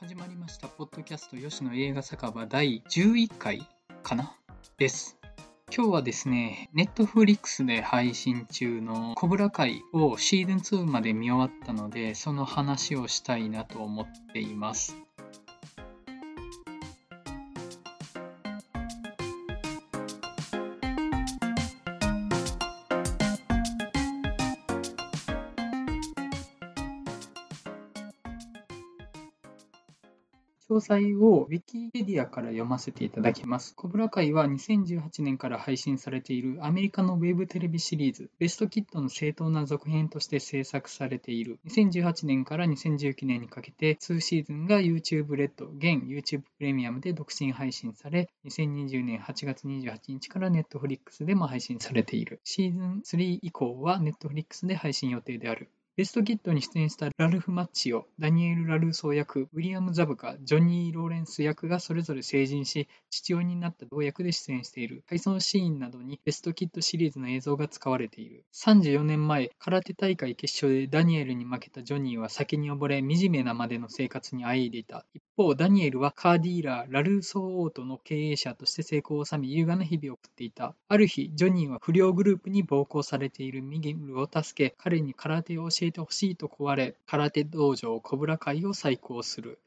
始まりました。ポッドキャスト吉野映画酒場第11回かな？です。今日はですね、ネットフリックスで配信中のコブラ会をシーズン2まで見終わったので、その話をしたいなと思っています。詳細を Wikipedia から読ませていただきます。コブラ会は2018年から配信されているアメリカのウェブテレビシリーズ、ベストキットの正当な続編として制作されている。2018年から2019年にかけて2シーズンが YouTube レッド、現 YouTube プレミアムで独身配信され、2020年8月28日から Netflix でも配信されている。シーズン3以降は Netflix で配信予定である。ベストキットに出演したラルフ・マッチオ、ダニエル・ラルーソー役、ウィリアム・ザブカ、ジョニー・ローレンス役がそれぞれ成人し、父親になった同役で出演している。回想シーンなどにベストキットシリーズの映像が使われている。34年前、空手大会決勝でダニエルに負けたジョニーは酒に溺れ、惨めなまでの生活にあえいでいた。一方、ダニエルはカーディーラー、ラルーソーオートの経営者として成功を収め、優雅な日々を送っていた。ある日、ジョニーは不良グループに暴行されているミゲルを助け、彼に空手を教えてほしいと壊れ、空手道場コブラ会を再興する。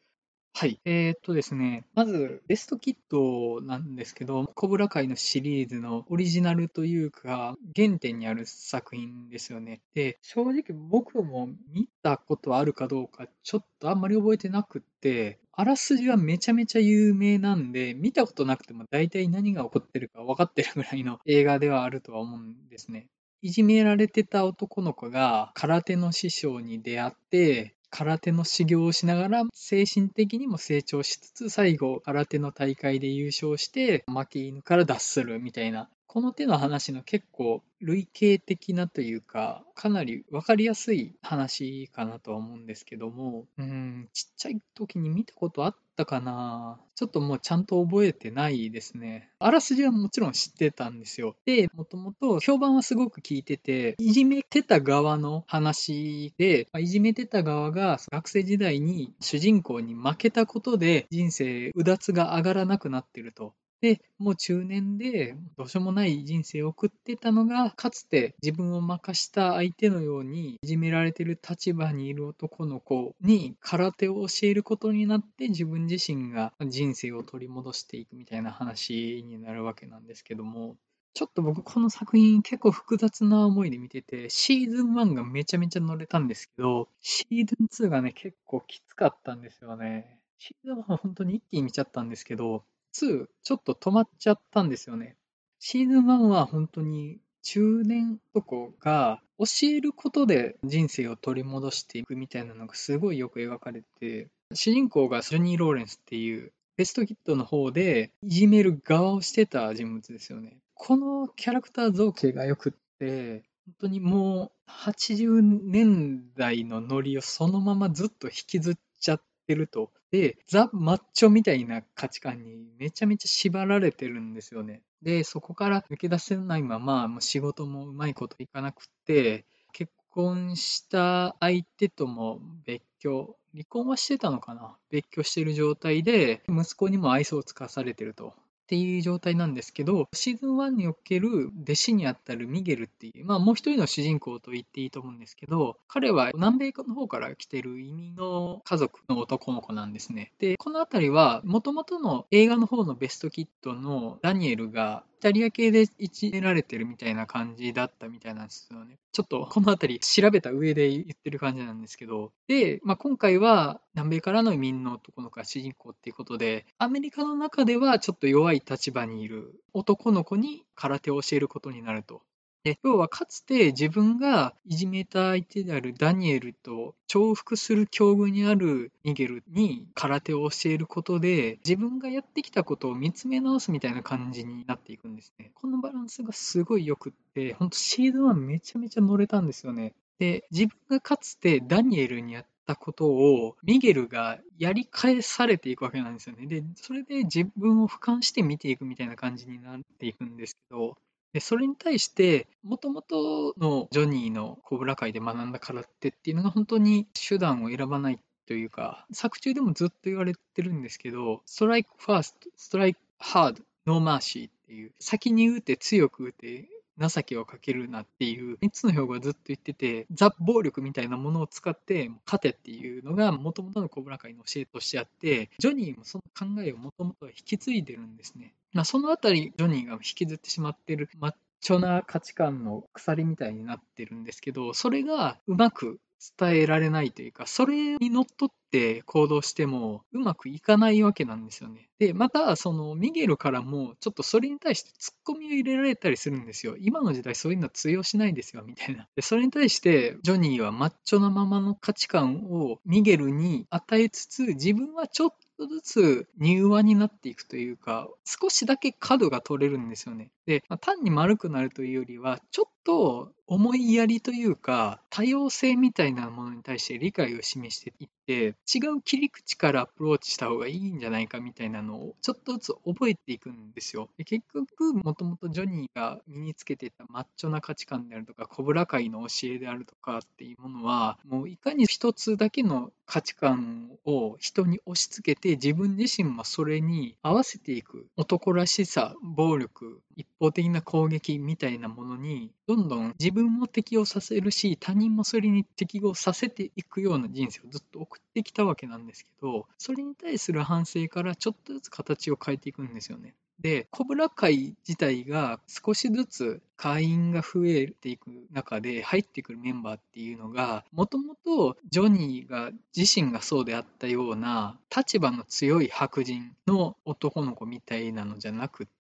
はい。えー、っとですね、まず、ベストキットなんですけど、コブラ会のシリーズのオリジナルというか、原点にある作品ですよね。で、正直僕も見たことあるかどうか、ちょっとあんまり覚えてなくって、あらすじはめちゃめちゃ有名なんで、見たことなくても大体何が起こってるか分かってるぐらいの映画ではあるとは思うんですね。いじめられてた男の子が空手の師匠に出会って、空手の修行をしながら精神的にも成長しつつ最後空手の大会で優勝して負け犬から脱するみたいな。この手の話の結構類型的なというかかなり分かりやすい話かなとは思うんですけども。うんちっちゃい時に見たことあったかな。ちょっともうちゃんと覚えてないですね。あらすじはもちろん知ってたんですよ。でもともと評判はすごく聞いてていじめてた側の話でいじめてた側が学生時代に主人公に負けたことで人生うだつが上がらなくなってると。で、もう中年でどうしようもない人生を送ってたのが、かつて自分を任した相手のようにいじめられてる立場にいる男の子に空手を教えることになって自分自身が人生を取り戻していくみたいな話になるわけなんですけども、ちょっと僕この作品結構複雑な思いで見てて、シーズン1がめちゃめちゃ乗れたんですけど、シーズン2がね結構きつかったんですよね。シーズン1は本当に一気に見ちゃったんですけど、ちょっと止まっちゃったんですよね。シーズン1は本当に中年男が教えることで人生を取り戻していくみたいなのがすごいよく描かれて、主人公がジョニー・ローレンスっていうベストキットの方でいじめる側をしてた人物ですよね。このキャラクター造形がよくって、本当にもう80年代のノリをそのままずっと引きずっちゃってると。で、ザ・マッチョみたいな価値観にめちゃめちゃ縛られてるんですよね。で、そこから抜け出せないまま、もう仕事もうまいこといかなくって、結婚した相手とも別居、離婚はしてたのかな？別居してる状態で、息子にも愛想をつかされてると。っていう状態なんですけど、シーズン1における弟子にあたるミゲルっていう、まあもう一人の主人公と言っていいと思うんですけど、彼は南米の方から来てる移民の家族の男の子なんですね。で、このあたりは、もともとの映画の方のベストキットのダニエルがタリア系でいじめられてるみたいな感じだったみたいなんですよね。ちょっとこの辺り調べた上で言ってる感じなんですけど。で、まあ、今回は南米からの移民の男の子が主人公っていうことで、アメリカの中ではちょっと弱い立場にいる男の子に空手を教えることになると。で要はかつて自分がいじめた相手であるダニエルと重複する境遇にあるミゲルに空手を教えることで自分がやってきたことを見つめ直すみたいな感じになっていくんですね。このバランスがすごい良くって、ほんとシーズン1めちゃめちゃ乗れたんですよね。で、自分がかつてダニエルにやったことをミゲルがやり返されていくわけなんですよね。で、それで自分を俯瞰して見ていくみたいな感じになっていくんですけど、でそれに対して、もともとのジョニーのコブラ会で学んだ空手っていうのが本当に手段を選ばないというか、作中でもずっと言われてるんですけど、 strike first、strike hard、no mercyっていう、先に打て強く打て、情けをかけるなっていう3つの標語はずっと言ってて、ザ・暴力みたいなものを使って勝てっていうのがもともとのコブラ会の教えとしてあって、ジョニーもその考えをもともと引き継いでるんですね。まあ、そのあたり、ジョニーが引きずってしまってるマッチョな価値観の鎖みたいになってるんですけど、それがうまく伝えられないというか、それにのっとってて行動してもうまくいかないわけなんですよね。で、また、そのミゲルからもちょっとそれに対してツッコミを入れられたりするんですよ。今の時代そういうのは通用しないですよ、みたいな。で、それに対してジョニーはマッチョなままの価値観をミゲルに与えつつ、自分はちょっとずつ柔和になっていくというか、少しだけ角が取れるんですよね。で、まあ、単に丸くなるというよりは、ちょっと思いやりというか、多様性みたいなものに対して理解を示していって、違う切り口からアプローチした方がいいんじゃないかみたいなのをちょっとずつ覚えていくんですよ。で結局、もともとジョニーが身につけてたマッチョな価値観であるとか、コブラ界の教えであるとかっていうものは、もういかに一つだけの価値観を人に押し付けて、自分自身もそれに合わせていく男らしさ、暴力、一方的な攻撃みたいなものにどんどん自分も適応させるし他人もそれに適合させていくような人生をずっと送ってきたわけなんですけどそれに対する反省からちょっとずつ形を変えていくんですよね。で、コブラ会自体が少しずつ会員が増えていく中で入ってくるメンバーっていうのが、もともとジョニーが自身がそうであったような立場の強い白人の男の子みたいなのじゃなくて、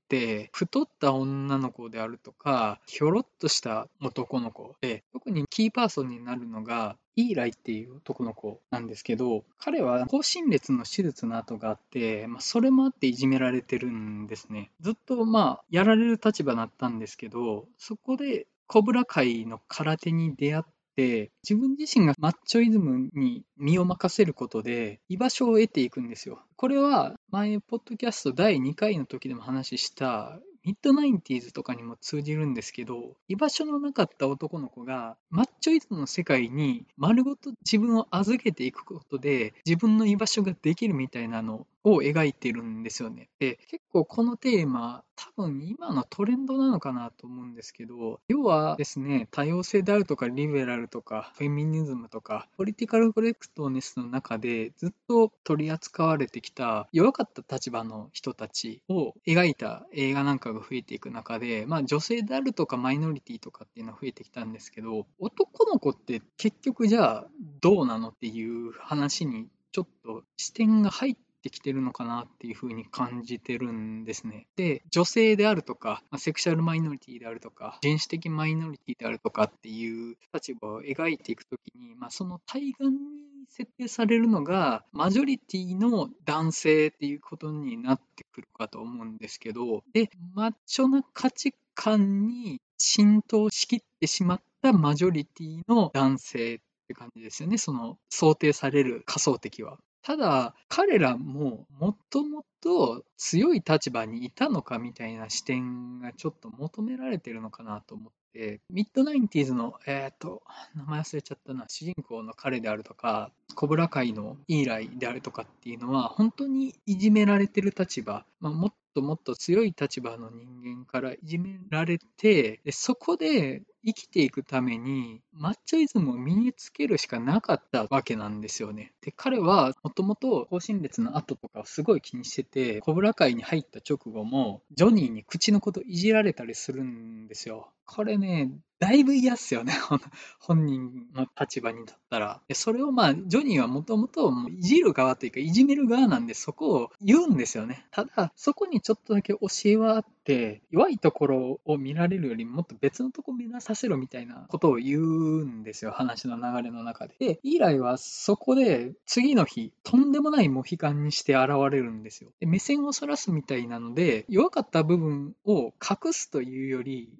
太った女の子であるとか、ひょろっとした男の子で、特にキーパーソンになるのが、イーライっていう男の子なんですけど、彼は高心裂の手術の跡があって、まあ、それもあっていじめられてるんですね。ずっとまあ、やられる立場だったんですけど、そこでコブラ界の空手に出会って、自分自身がマッチョイズムに身を任せることで居場所を得ていくんですよ。これは前、ポッドキャスト第2回の時でも話したミッドナインティーズとかにも通じるんですけど、居場所のなかった男の子が、マッチョイズムの世界に丸ごと自分を預けていくことで、自分の居場所ができるみたいなのを描いてるんですよね。で、結構このテーマ、多分今のトレンドなのかなと思うんですけど、要はですね、多様性であるとか、リベラルとか、フェミニズムとか、ポリティカルコレクトネスの中でずっと取り扱われてきた弱かった立場の人たちを描いた映画なんかが増えていく中で、まあ女性であるとかマイノリティとかっていうのは増えてきたんですけど、男の子って結局じゃあどうなのっていう話にちょっと視点が入ってってきてるのかなっていうふうに感じてるんですね。で、女性であるとか、まセクシャルマイノリティであるとか、人種的マイノリティであるとかっていう立場を描いていくときに、まあ、その対岸に設定されるのが、マジョリティの男性っていうことになってくるかと思うんですけど、で、マッチョな価値観に浸透しきってしまったマジョリティの男性って感じですよね。その想定される仮想敵は。ただ、彼らももっともっと強い立場にいたのかみたいな視点がちょっと求められてるのかなと思って、ミッドナインティーズの、えっ、ー、と、名前忘れちゃったな、主人公の彼であるとか、コブラ界のイーライであるとかっていうのは、本当にいじめられてる立場、まあ、もっともっと強い立場の人間からいじめられて、でそこで生きていくために、抹茶イズムを身につけるしかなかったわけなんですよね。で、彼はもともと更新列の後とかをすごい気にしてて、コブラ会に入った直後も、ジョニーに口のこといじられたりするんですよ。これね、だいぶ嫌っすよね、本人の立場に立ったら。それをまあ、ジョニーはもともといじる側というか、いじめる側なんで、そこを言うんですよね。ただ、そこにちょっとだけ教えはあって、弱いところを見られるよりもっと別のとこ目指させろみたいなことを言うんですよ、話の流れの中で。で、イーライはそこで次の日、とんでもないモヒカンにして現れるんですよ。で目線をそらすみたいなので、弱かった部分を隠すというより、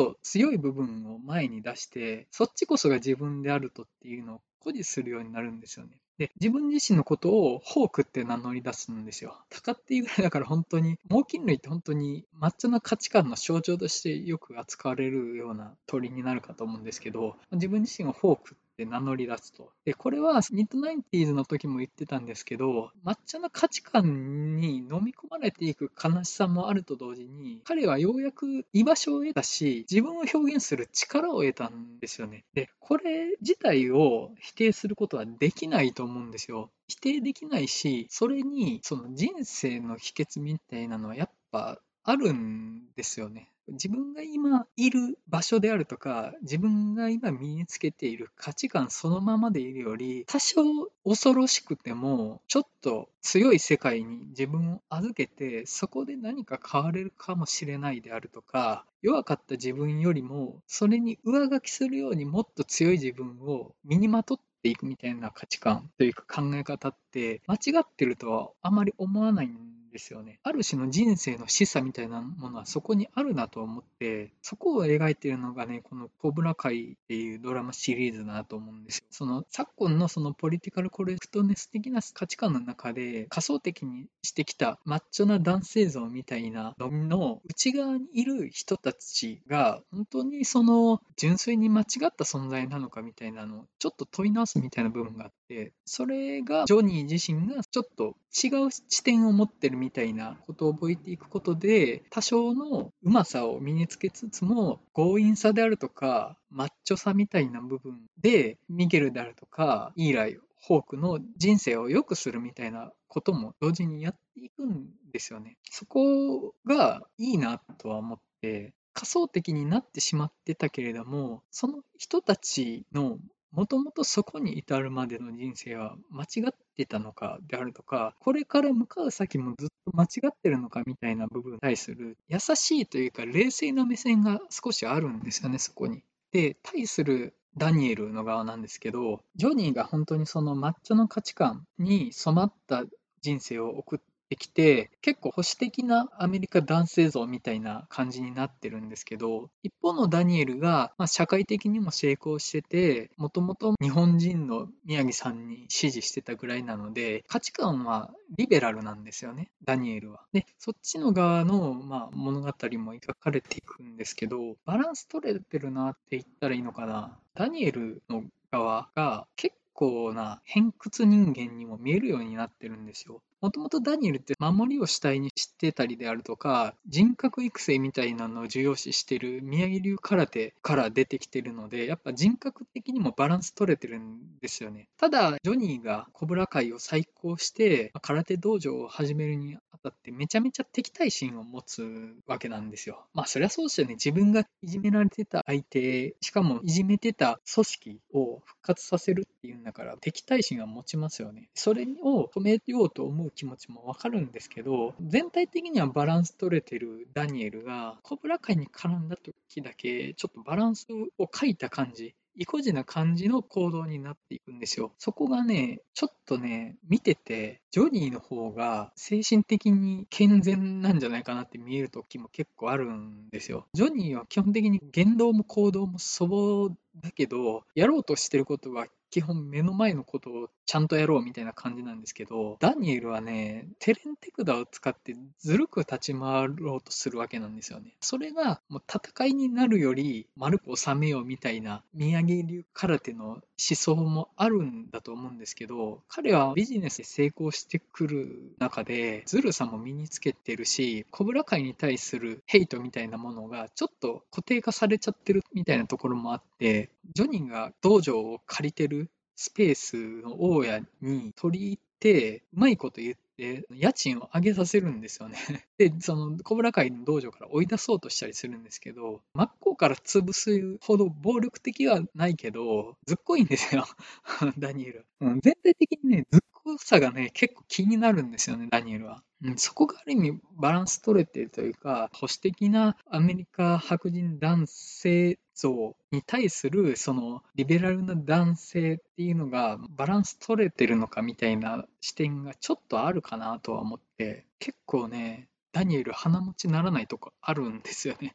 と強い部分を前に出して、そっちこそが自分であるとっていうのを誇示するようになるんですよね。で、自分自身のことをホークって名乗り出すんですよ。タカっていうぐらいだから本当に、猛禽類って本当に抹茶の価値観の象徴としてよく扱われるような鳥になるかと思うんですけど、自分自身をホークってって名乗り出すと。で、これはミッドナインティーズの時も言ってたんですけど、抹茶の価値観に飲み込まれていく悲しさもあると同時に、彼はようやく居場所を得たし、自分を表現する力を得たんですよね。で、これ自体を否定することはできないと思うんですよ。否定できないし、それにその人生の秘訣みたいなのはやっぱあるんですよね。自分が今いる場所であるとか、自分が今身につけている価値観そのままでいるより、多少恐ろしくても、ちょっと強い世界に自分を預けて、そこで何か変われるかもしれないであるとか、弱かった自分よりも、それに上書きするようにもっと強い自分を身にまとっていくみたいな価値観というか考え方って間違ってるとはあまり思わないんですよね。ある種の人生の示唆みたいなものはそこにあるなと思って、そこを描いているのがね、このコブラ会っていうドラマシリーズだなと思うんですよ。その昨今のそのポリティカルコレクトネス的な価値観の中で仮想的にしてきたマッチョな男性像みたいなのの内側にいる人たちが本当にその純粋に間違った存在なのかみたいなのをちょっと問い直すみたいな部分があって、それがジョニー自身がちょっと違う視点を持ってるみたいなことを覚えていくことで、多少のうまさを身につけつつも、強引さであるとか、マッチョさみたいな部分で、ミゲルであるとか、イーライ、ホークの人生を良くするみたいなことも同時にやっていくんですよね。そこがいいなとは思って、仮想的になってしまってたけれども、その人たちのもともとそこに至るまでの人生は間違ってたのかであるとか、これから向かう先もずっと間違ってるのかみたいな部分に対する優しいというか冷静な目線が少しあるんですよね、そこに。で、対するダニエルの側なんですけど、ジョニーが本当にその抹茶の価値観に染まった人生を送ってきて、結構保守的なアメリカ男性像みたいな感じになってるんですけど、一方のダニエルが、まあ、社会的にも成功してて、もともと日本人の宮城さんに支持してたぐらいなので、価値観はリベラルなんですよね、ダニエルは。で、そっちの側の、まあ、物語も描かれていくんですけど、バランス取れてるなって言ったらいいのかな。ダニエルの側が結構な偏屈人間にも見えるようになってるんですよ。もともとダニエルって守りを主体にしてたりであるとか、人格育成みたいなのを重要視してる宮城流空手から出てきてるので、やっぱ人格的にもバランス取れてるんですよね。ただ、ジョニーがコブラ会を再興して、空手道場を始めるにあたってめちゃめちゃ敵対心を持つわけなんですよ。まあそりゃそうですよね。自分がいじめられてた相手、しかもいじめてた組織を復活させるっていうんだから敵対心は持ちますよね。それを止めようと思う気持ちもわかるんですけど、全体的にはバランス取れてるダニエルが、コブラ界に絡んだ時だけ、ちょっとバランスを欠いた感じ、意固地な感じの行動になっていくんですよ。そこがね、ちょっとね、見てて、ジョニーの方が精神的に健全なんじゃないかなって見える時も結構あるんですよ。ジョニーは基本的に言動も行動も粗暴だけど、やろうとしてることは基本目の前のことをちゃんとやろうみたいな感じなんですけど、ダニエルはね、テレンテクダを使ってずるく立ち回ろうとするわけなんですよね。それがもう戦いになるより丸く収めようみたいな宮城流空手の思想もあるんだと思うんですけど、彼はビジネスで成功してくる中で、ずるさも身につけてるし、コブラ界に対するヘイトみたいなものがちょっと固定化されちゃってるみたいなところもあって、ジョニーが道場を借りてるスペースの大家に取り入って、うまいこと言って、家賃を上げさせるんですよね。で、その、コブラ会の道場から追い出そうとしたりするんですけど、真っ向から潰すほど暴力的はないけど、ずっこいんですよ、ダニエル。うん、全体的にね、ずっこさがね、結構気になるんですよね、ダニエルは。うん、そこがある意味バランス取れてるというか、保守的なアメリカ白人男性像に対するそのリベラルな男性っていうのがバランス取れてるのかみたいな視点がちょっとあるかなとは思って結構ねダニエル鼻持ちならないとこあるんですよね。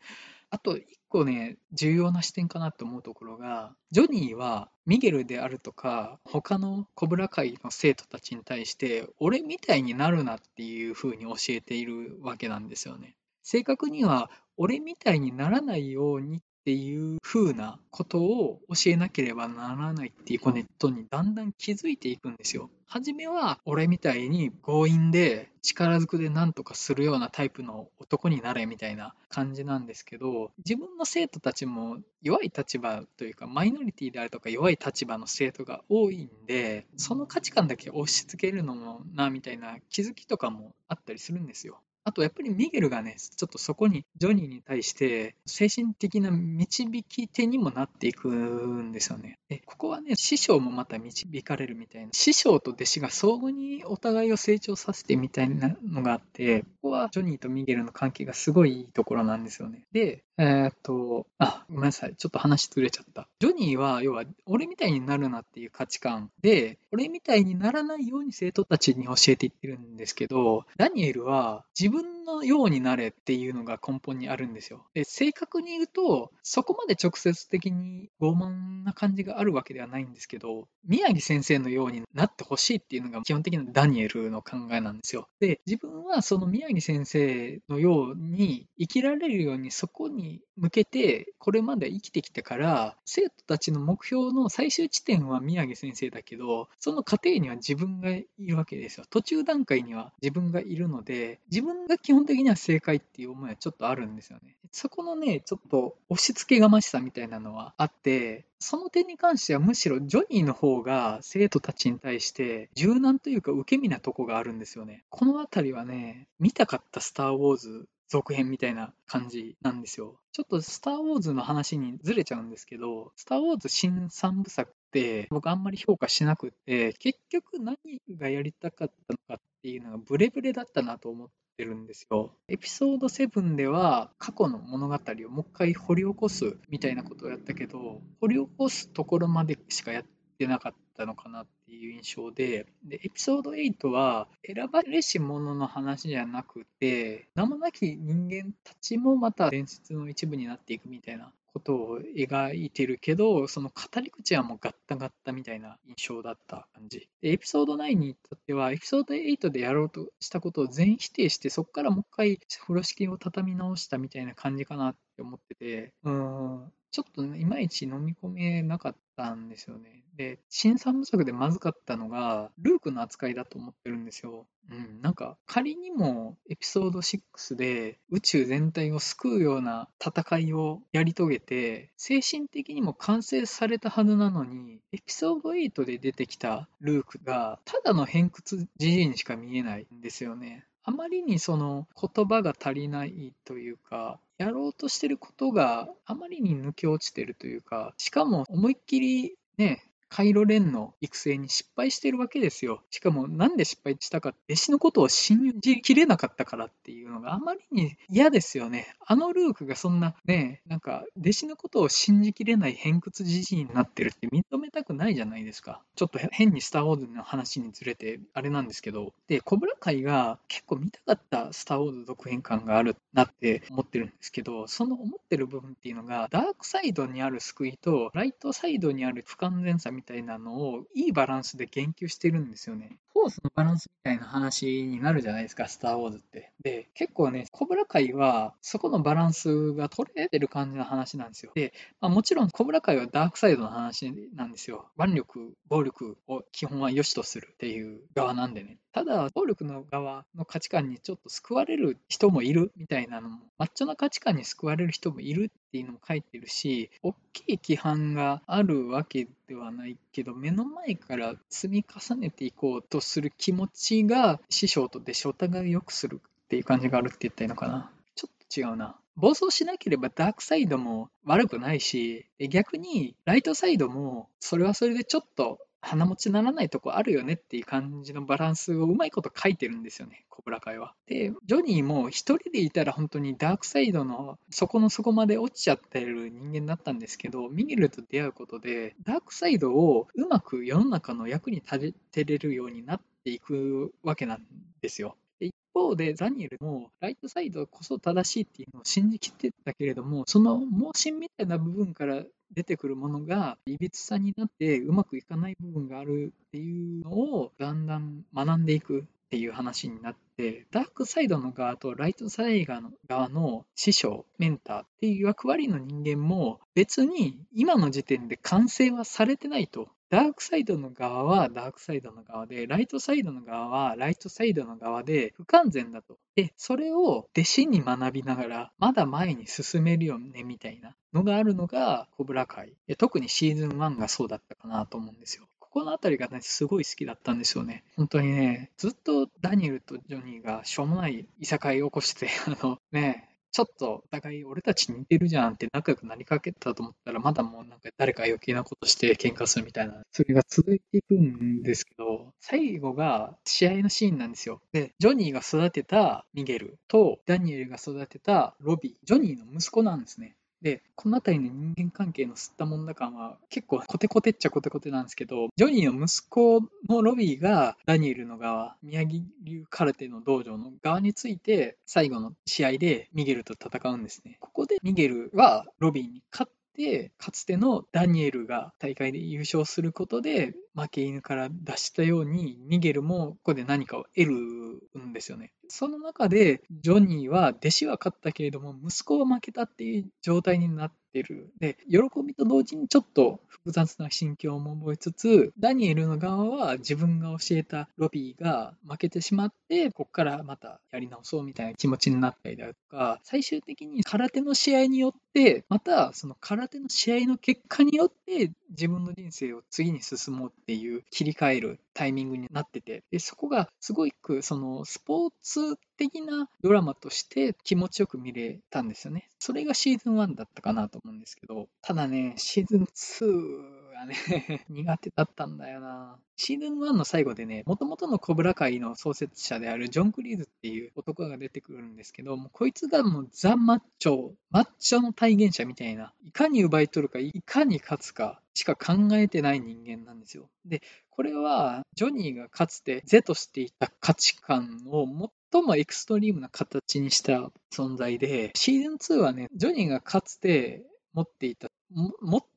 あと一個ね重要な視点かなと思うところがジョニーはミゲルであるとか他のコブラ会の生徒たちに対して俺みたいになるなっていうふうに教えているわけなんですよね。正確には俺みたいにならないようにっていう風なことを教えなければならないっていうことにだんだん気づいていくんですよ。初めは俺みたいに強引で力ずくで何とかするようなタイプの男になれみたいな感じなんですけど自分の生徒たちも弱い立場というかマイノリティであるとか弱い立場の生徒が多いんでその価値観だけ押し付けるのもなみたいな気づきとかもあったりするんですよ。あとやっぱりミゲルがね、ちょっとそこにジョニーに対して精神的な導き手にもなっていくんですよね。でここはね、師匠もまた導かれるみたいな、師匠と弟子が相互にお互いを成長させてみたいなのがあって、ここはジョニーとミゲルの関係がすごいいいところなんですよね。で、えー、っと、あ、ごめんなさい。ちょっと話ずれちゃった。ジョニーは、要は、俺みたいになるなっていう価値観で、俺みたいにならないように生徒たちに教えていってるんですけど、ダニエルは自分分のようになれっていうのが根本にあるんですよ。で、正確に言うと、そこまで直接的に傲慢な感じがあるわけではないんですけど、宮城先生のようになってほしいっていうのが基本的なダニエルの考えなんですよ。で、自分はその宮城先生のように生きられるようにそこに向けてこれまで生きてきたから生徒たちの目標の最終地点は宮城先生だけどその過程には自分がいるわけですよ途中段階には自分がいるので自分が基本的には正解っていう思いはちょっとあるんですよねそこのねちょっと押し付けがましさみたいなのはあってその点に関してはむしろジョニーの方が生徒たちに対して柔軟というか受け身なとこがあるんですよね。この辺りはね、見たかったスター・ウォーズ続編みたいな感じなんですよ。ちょっとスター・ウォーズの話にずれちゃうんですけど、スター・ウォーズ新3部作って僕あんまり評価しなくて、結局何がやりたかったのかっていうのがブレブレだったなと思ってるんですよ。エピソード7では過去の物語をもう一回掘り起こすみたいなことをやったけど、掘り起こすところまでしかやってなかったのかなっていう印象で、で、エピソード8は選ばれし者の話じゃなくて、名もなき人間たちもまた伝説の一部になっていくみたいなことを描いてるけど、その語り口はもうガッタガッタみたいな印象だった感じ。で、エピソード9に至っては、エピソード8でやろうとしたことを全否定して、そこからもう一回風呂敷を畳み直したみたいな感じかなって思ってて、うん、ちょっと、ね、いまいち飲み込めなかったんですよね。で、新三部作でまずかったのが、ルークの扱いだと思ってるんですよ。うん、なんか仮にもエピソード6で宇宙全体を救うような戦いをやり遂げて、精神的にも完成されたはずなのに、エピソード8で出てきたルークが、ただの偏屈じじいにしか見えないんですよね。あまりにその言葉が足りないというか、やろうとしてることがあまりに抜け落ちてるというか、しかも思いっきりね、カイロレンの育成に失敗してるわけですよ。しかもなんで失敗したか、弟子のことを信じきれなかったからっていうのがあまりに嫌ですよね。あのルークがそんなね、なんか弟子のことを信じきれない偏屈じじいになってるって認めたくないじゃないですか。ちょっと変にスター・ウォーズの話にずれてあれなんですけど、で、コブラ会が結構見たかったスター・ウォーズ続編感があるなって思ってるんですけど、その思ってる部分っていうのが、ダークサイドにある救いと、ライトサイドにある不完全さみたいなたいなのをいいバランスで言及してるんですよね。フォースのバランスみたいな話になるじゃないですか、スター・ウォーズって。で、結構ね、コブラ界はそこのバランスが取れてる感じの話なんですよ。で、まあ、もちろんコブラ界はダークサイドの話なんですよ。腕力、暴力を基本は良しとするっていう側なんでね。ただ、暴力の側の価値観にちょっと救われる人もいるみたいなのも、マッチョな価値観に救われる人もいるっていうのも書いてるし、大きい規範があるわけではないけど、目の前から積み重ねていこうとする気持ちが、師匠と弟子お互いを良くするっていう感じがあるって言ったらいいのかな。ちょっと違うな。暴走しなければダークサイドも悪くないし、逆にライトサイドもそれはそれでちょっと鼻持ちならないとこあるよねっていう感じのバランスをうまいこと書いてるんですよね、コブラ会は。で、ジョニーも一人でいたら本当にダークサイドの底の底まで落ちちゃってる人間だったんですけど、ミゲルと出会うことで、ダークサイドをうまく世の中の役に立てれるようになっていくわけなんですよ。一方でザニエルもライトサイドこそ正しいっていうのを信じきってたけれどもその盲信みたいな部分から出てくるものがいびつさになってうまくいかない部分があるっていうのをだんだん学んでいくっていう話になって、ダークサイドの側とライトサイドの側の師匠、メンターっていう役割の人間も別に今の時点で完成はされてないと。ダークサイドの側はダークサイドの側で、ライトサイドの側はライトサイドの側で不完全だと。で、それを弟子に学びながら、まだ前に進めるよね、みたいなのがあるのが、コブラ界。特にシーズン1がそうだったかなと思うんですよ。ここの辺りがね、すごい好きだったんですよね。本当にね、ずっとダニエルとジョニーがしょうもないいさかいを起こして、あのね、ちょっとお互い俺たち似てるじゃんって仲良くなりかけたと思ったら、まだもうなんか誰か余計なことして喧嘩するみたいな、それが続いていくんですけど、最後が試合のシーンなんですよ。で、ジョニーが育てたミゲルとダニエルが育てたロビー、ジョニーの息子なんですね。で、この辺りの人間関係の吸ったもんだ感は結構コテコテっちゃコテコテなんですけど、ジョニーの息子のロビーがダニエルの側、宮城流カルテの道場の側について最後の試合でミゲルと戦うんですね。ここでミゲルはロビーに勝って、かつてのダニエルが大会で優勝することで負け犬から出したようにミゲルもここで何かを得るんですよね。その中で、ジョニーは弟子は勝ったけれども、息子は負けたっていう状態になってる。で、喜びと同時にちょっと複雑な心境も覚えつつ、ダニエルの側は自分が教えたロビーが負けてしまって、ここからまたやり直そうみたいな気持ちになったりだとか、最終的に空手の試合によって、またその空手の試合の結果によって自分の人生を次に進もうっていう切り替えるタイミングになってて、でそこがすごくそのスポーツ的なドラマとして気持ちよく見れたんですよね。それがシーズン1だったかなと思うんですけど、ただね、シーズン2がね 苦手だったんだよな。シーズン1の最後でね、もともとのコブラ界の創設者であるジョン・クリーズっていう男が出てくるんですけど、もうこいつがもうザ・マッチョ、マッチョの体現者みたいな、いかに奪い取るか、いかに勝つかしか考えてない人間なんですよ。で、これはジョニーがかつて是としていた価値観を持っ最もエクストリームな形にした存在で、シーズン2はね、ジョニーがかつて持っていた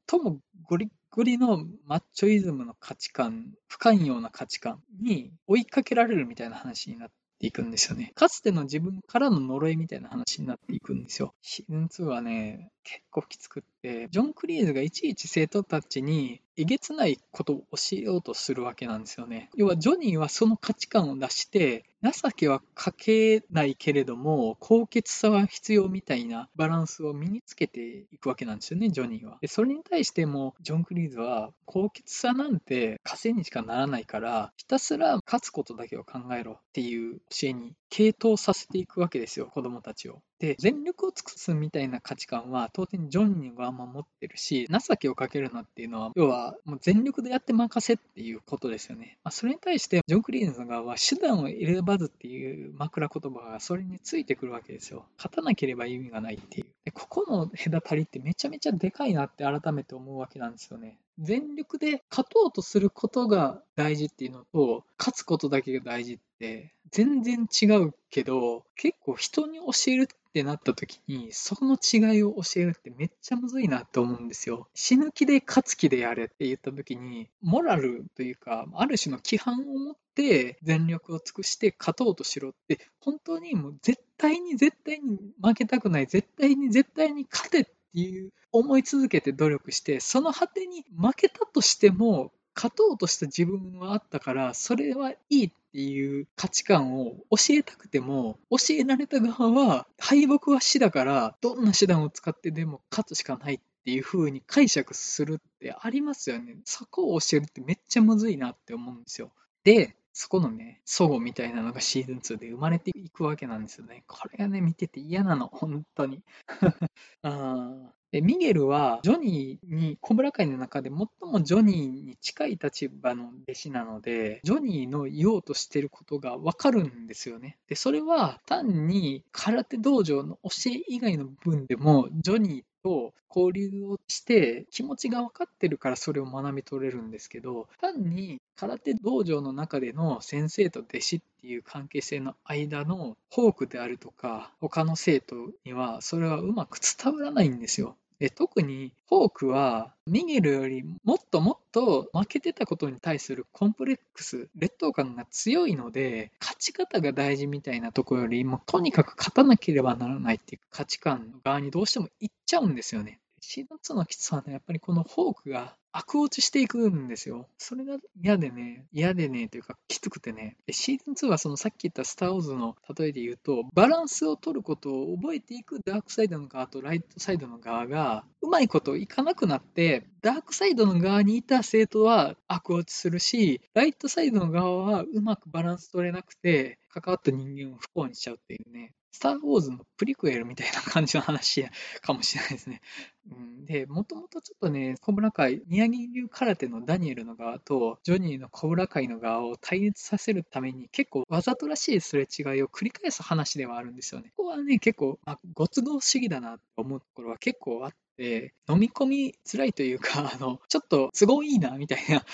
最もゴリゴリのマッチョイズムの価値観、不寛容な価値観に追いかけられるみたいな話になっていくんですよね。かつての自分からの呪いみたいな話になっていくんですよ。シーズン2はね、結構きつくって、ジョン・クリーズがいちいち生徒たちにえげつないことを教えようとするわけなんですよね。要はジョニーはその価値観を出して、情けはかけないけれども、高潔さは必要みたいなバランスを身につけていくわけなんですよね、ジョニーは。でそれに対しても、ジョン・クリーズは、高潔さなんて稼いにしかならないから、ひたすら勝つことだけを考えろっていう教えに傾倒させていくわけですよ、子供たちを。で、全力を尽くすみたいな価値観は当然ジョンには守ってるし、情けをかけるなっていうのは、要はもう全力でやって任せっていうことですよね。まあ、それに対して、ジョン・クリーンズ側は手段を選ばずっていう枕言葉がそれについてくるわけですよ。勝たなければ意味がないっていう。でここの隔たりってめちゃめちゃでかいなって改めて思うわけなんですよね。全力で勝とうとすることが大事っていうのと、勝つことだけが大事って全然違うけど、結構人に教えるってなった時に、その違いを教えるってめっちゃむずいなって思うんですよ。死ぬ気で勝つ気でやれって言った時に、モラルというか、ある種の規範を持って全力を尽くして勝とうとしろって、本当にもう絶対に絶対に負けたくない、絶対に絶対に勝てってていう思い続けて努力して、その果てに負けたとしても、勝とうとした自分はあったから、それはいいっていう価値観を教えたくても、教えられた側は、敗北は死だから、どんな手段を使ってでも勝つしかないっていう風に解釈するってありますよね。そこを教えるってめっちゃむずいなって思うんですよ。で、そこのね、祖母みたいなのがシーズン2で生まれていくわけなんですよね。これがね、見てて嫌なの、本当に。あでミゲルはジョニーに、コブラ界の中で最もジョニーに近い立場の弟子なので、ジョニーの言おうとしてることがわかるんですよね。で、それは単に空手道場の教え以外の分でも、ジョニーと交流をして気持ちが分かってるからそれを学び取れるんですけど単に空手道場の中での先生と弟子っていう関係性の間のフォークであるとか他の生徒にはそれはうまく伝わらないんですよ。で特にフォークはミゲルよりもっともっと負けてたことに対するコンプレックス、劣等感が強いので、勝ち方が大事みたいなところよりも、とにかく勝たなければならないっていう価値観の側にどうしても行っちゃうんですよね。シーズン2のきつさはね、やっぱりこのフォークが悪落ちしていくんですよ。それが嫌でね、嫌でね、というかきつくてね。シーズン2はそのさっき言ったスター・ウォーズの例えで言うと、バランスを取ることを覚えていくダークサイドの側とライトサイドの側が、うまいこといかなくなって、ダークサイドの側にいた生徒は悪落ちするし、ライトサイドの側はうまくバランス取れなくて、関わった人間を不幸にしちゃうっていうね。スター・ウォーズのプリクエルみたいな感じの話かもしれないですね。うん、で、もともとちょっとね、コブラ会、宮城流空手のダニエルの側と、ジョニーのコブラ会の側を対立させるために、結構わざとらしいすれ違いを繰り返す話ではあるんですよね。ここはね、結構、まあ、ご都合主義だなと思うところは結構あって、飲み込みづらいというか、あの、ちょっと都合いいな、みたいな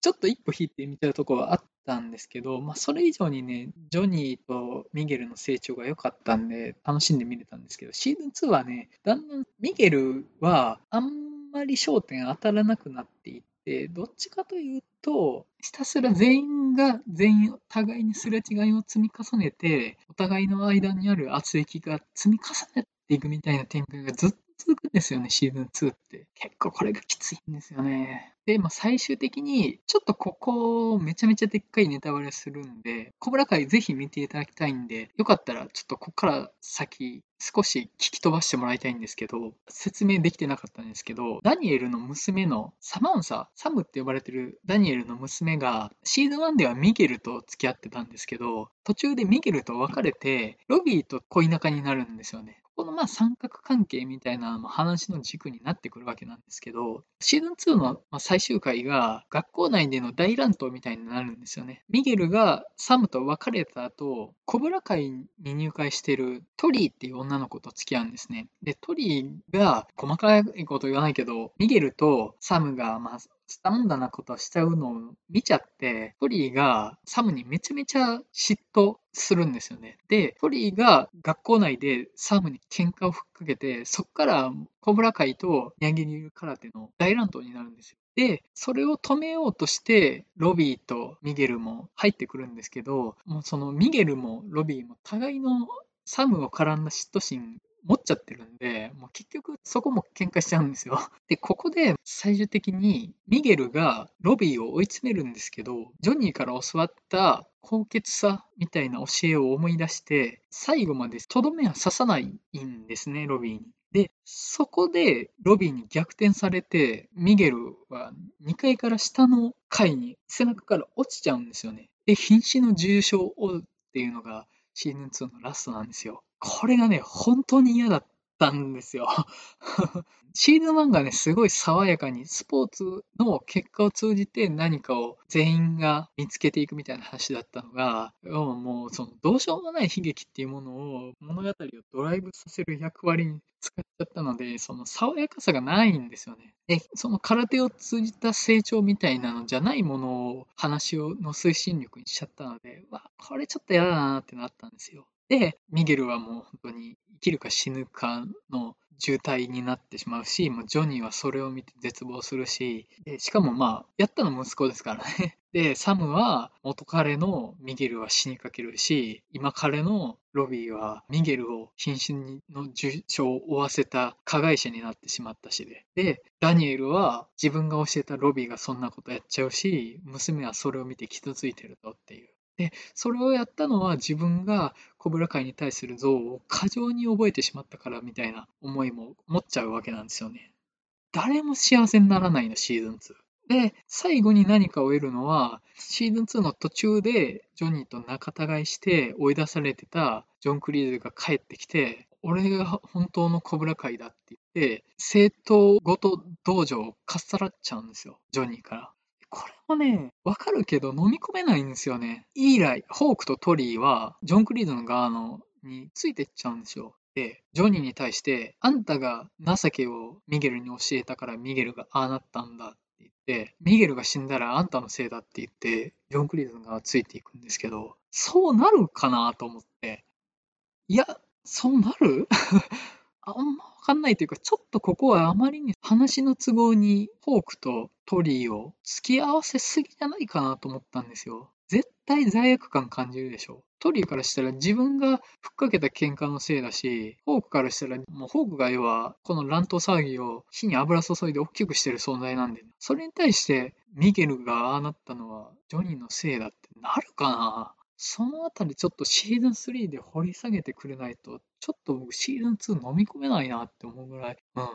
ちょっと一歩引いてみたいなところはあったんですけど、まあ、それ以上にね、ジョニーとミゲルの成長が良かったんで、楽しんで見れたんですけど、シーズン2はね、だんだんミゲルはあんまり焦点当たらなくなっていって、どっちかというと、ひたすら全員が全員互いにすれ違いを積み重ねて、お互いの間にある圧力が積み重ねていくみたいな展開がずっと続くんですよね、シーズン2って。結構これがきついんですよね。で、まあ、最終的に、ちょっとここ、めちゃめちゃでっかいネタバレするんで、コブラ会ぜひ見ていただきたいんで、よかったら、ちょっとここから先、少し聞き飛ばしてもらいたいんですけど、説明できてなかったんですけど、ダニエルの娘のサマンサ、サムって呼ばれてるダニエルの娘が、シーズン1ではミゲルと付き合ってたんですけど、途中でミゲルと別れて、ロビーと恋仲になるんですよね。のまあ三角関係みたいな話の軸になってくるわけなんですけど、シーズン2の最終回が学校内での大乱闘みたいになるんですよね。ミゲルがサムと別れた後、コブラ会に入会してるトリーっていう女の子と付き合うんですね。で、トリーが細かいこと言わないけど、ミゲルとサムがまあスタンダなことしちゃうのを見ちゃって、トリーがサムにめちゃめちゃ嫉妬するんですよね。で、トリーが学校内でサムに喧嘩を吹っかけて、そこからコブラ会とヤギニュー空手の大乱闘になるんですよ。で、それを止めようとして、ロビーとミゲルも入ってくるんですけど、もうそのミゲルもロビーも互いのサムを絡んだ嫉妬心持っちゃってるんで、もう結局そこも喧嘩しちゃうんですよ。で、ここで最終的にミゲルがロビーを追い詰めるんですけど、ジョニーから教わった高潔さみたいな教えを思い出して、最後までとどめは刺さないんですね、ロビーに。で、そこでロビーに逆転されて、ミゲルは2階から下の階に背中から落ちちゃうんですよね。で、瀕死の重傷を負うっていうのがシーズン2のラストなんですよ。これがね、本当に嫌だったんですよ。シーズン1がね、すごい爽やかにスポーツの結果を通じて何かを全員が見つけていくみたいな話だったのが、もうそのどうしようもない悲劇っていうものを物語をドライブさせる役割に使っちゃったので、その爽やかさがないんですよね。で、その空手を通じた成長みたいなのじゃないものを話をの推進力にしちゃったので、わ、これちょっと嫌だなってなったんですよ。で、ミゲルはもう本当に生きるか死ぬかの渋滞になってしまうし、もうジョニーはそれを見て絶望するし、でしかもまあ、やったの息子ですからね。で、サムは元彼のミゲルは死にかけるし、今彼のロビーはミゲルを瀕死の重傷を負わせた加害者になってしまったしで。で、ダニエルは自分が教えたロビーがそんなことやっちゃうし、娘はそれを見て傷ついてるとっていう。で、それをやったのは自分がコブラ会に対する像を過剰に覚えてしまったからみたいな思いも持っちゃうわけなんですよね。誰も幸せにならないの、シーズン2。で、最後に何かを得るのは、シーズン2の途中でジョニーと仲違いして追い出されてたジョン・クリーズが帰ってきて、俺が本当のコブラ会だって言って、正統ごと道場をかっさらっちゃうんですよ、ジョニーから。これもね、わかるけど飲み込めないんですよね。イーライ、ホークとトリーは、ジョン・クリードの側のについてっちゃうんですよ。で、ジョニーに対して、あんたが情けをミゲルに教えたからミゲルがああなったんだって言って、ミゲルが死んだらあんたのせいだって言って、ジョン・クリードの側ついていくんですけど、そうなるかなと思って。いや、そうなる？あんまかんないというか、ちょっとここはあまりに話の都合にホークとトリーを付き合わせすぎじゃないかなと思ったんですよ。絶対罪悪感感じるでしょ？トリーからしたら自分がふっかけた喧嘩のせいだし、ホークからしたら、もうホークが要はこの乱闘騒ぎを火に油注いで大きくしてる存在なんで、それに対してミゲルがああなったのはジョニーのせいだってなるかなそのあたりちょっとシーズン3で掘り下げてくれないと、ちょっと僕シーズン2飲み込めないなって思うぐらい。うん。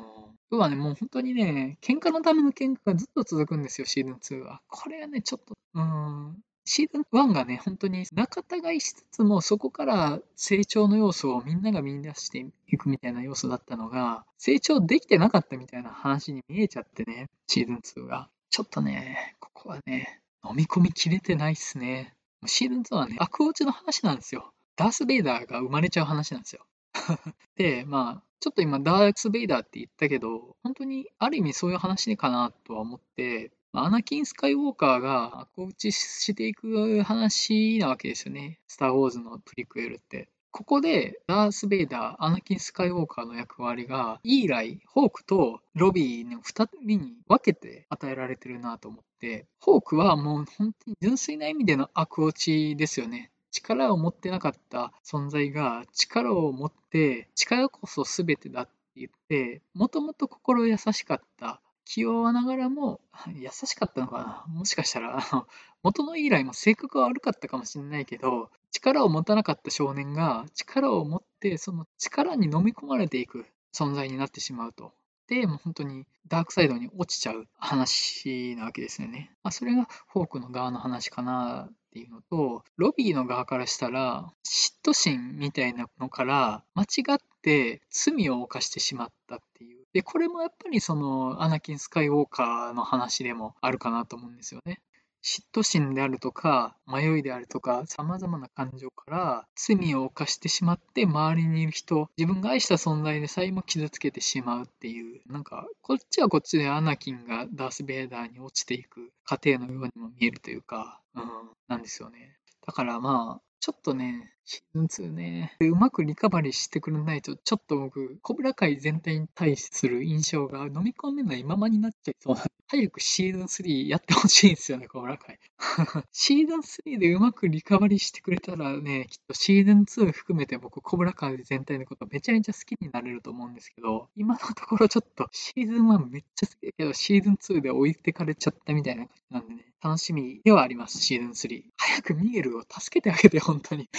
要はね、もう本当にね、喧嘩のための喧嘩がずっと続くんですよ、シーズン2は。これはね、ちょっと、うん、シーズン1がね、本当に仲違いしつつも、そこから成長の要素をみんなが見出していくみたいな要素だったのが、成長できてなかったみたいな話に見えちゃってね、シーズン2が。ちょっとね、ここはね、飲み込みきれてないっすね。シーズン2はね、悪落ちの話なんですよ。ダース・ベイダーが生まれちゃう話なんですよ。で、まあ、ちょっと今、ダース・ベイダーって言ったけど、本当にある意味そういう話かなとは思って、アナキン・スカイウォーカーが悪打ちしていく話なわけですよね。スター・ウォーズのプリクエルって。ここでダース・ベイダー、アナキン・スカイウォーカーの役割が、イーライ、ホークとロビーの2人に分けて与えられてるなと思ってて、ホークはもう本当に純粋な意味での悪落ちですよね。力を持ってなかった存在が力を持って力こそ全てだって言ってもともと心優しかった気弱ながらも、優しかったのかな？もしかしたら、あの、元のイーも性格は悪かったかもしれないけど、力を持たなかった少年が力を持って、その力に飲み込まれていく存在になってしまうと。で、もう本当にダークサイドに落ちちゃう話なわけですよね。まあ、それがフォークの側の話かなっていうのと、ロビーの側からしたら、嫉妬心みたいなのから間違って罪を犯してしまったっていう。で、これもやっぱりそのアナキン・スカイウォーカーの話でもあるかなと思うんですよね。嫉妬心であるとか、迷いであるとか、様々な感情から罪を犯してしまって、周りにいる人、自分が愛した存在でさえも傷つけてしまうっていう、なんか、こっちはこっちでアナキンがダース・ベイダーに落ちていく過程のようにも見えるというか、うん、なんですよね。だからまあ、ちょっとね、シーズン2ね、うまくリカバリーしてくれないと、ちょっと僕、コブラ界全体に対する印象が飲み込めないままになっちゃいそうな早くシーズン3やってほしいんですよね、コブラ界。シーズン3でうまくリカバリーしてくれたらね、きっとシーズン2含めて僕、コブラ界全体のことめちゃめちゃ好きになれると思うんですけど、今のところちょっとシーズン1めっちゃ好きだけど、シーズン2で置いてかれちゃったみたいな感じなんでね、楽しみではあります、シーズン3。早くミゲルを助けてあげて、本当に。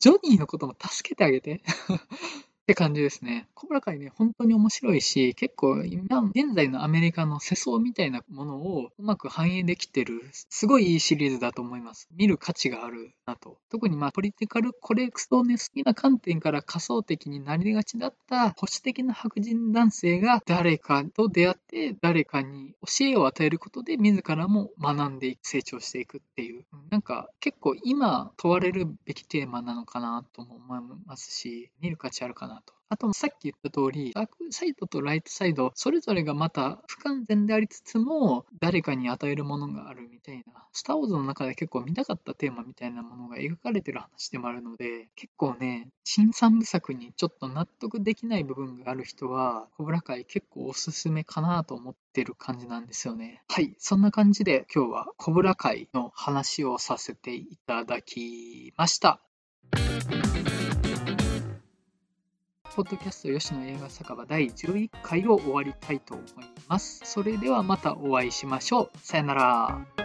ジョニーのことも助けてあげて。って感じですね。コブラ界ね、本当に面白いし、結構今、現在のアメリカの世相みたいなものをうまく反映できてる、すごいいいシリーズだと思います。見る価値があるなと。特にまあ、ポリティカルコレクトね、好きな観点から仮想的になりがちだった保守的な白人男性が誰かと出会って誰かに教えを与えることで自らも学んでいく成長していくっていう、なんか結構今問われるべきテーマなのかなとも思いますし、見る価値あるかな。あと、さっき言った通り、ダークサイドとライトサイド、それぞれがまた不完全でありつつも、誰かに与えるものがあるみたいな、スター・ウォーズの中で結構見たかったテーマみたいなものが描かれてる話でもあるので、結構ね、新三部作にちょっと納得できない部分がある人は、コブラ界結構おすすめかなと思ってる感じなんですよね。はい、そんな感じで今日はコブラ界の話をさせていただきました。ポッドキャスト吉野映画酒場第11回を終わりたいと思います。それではまたお会いしましょう。さよなら。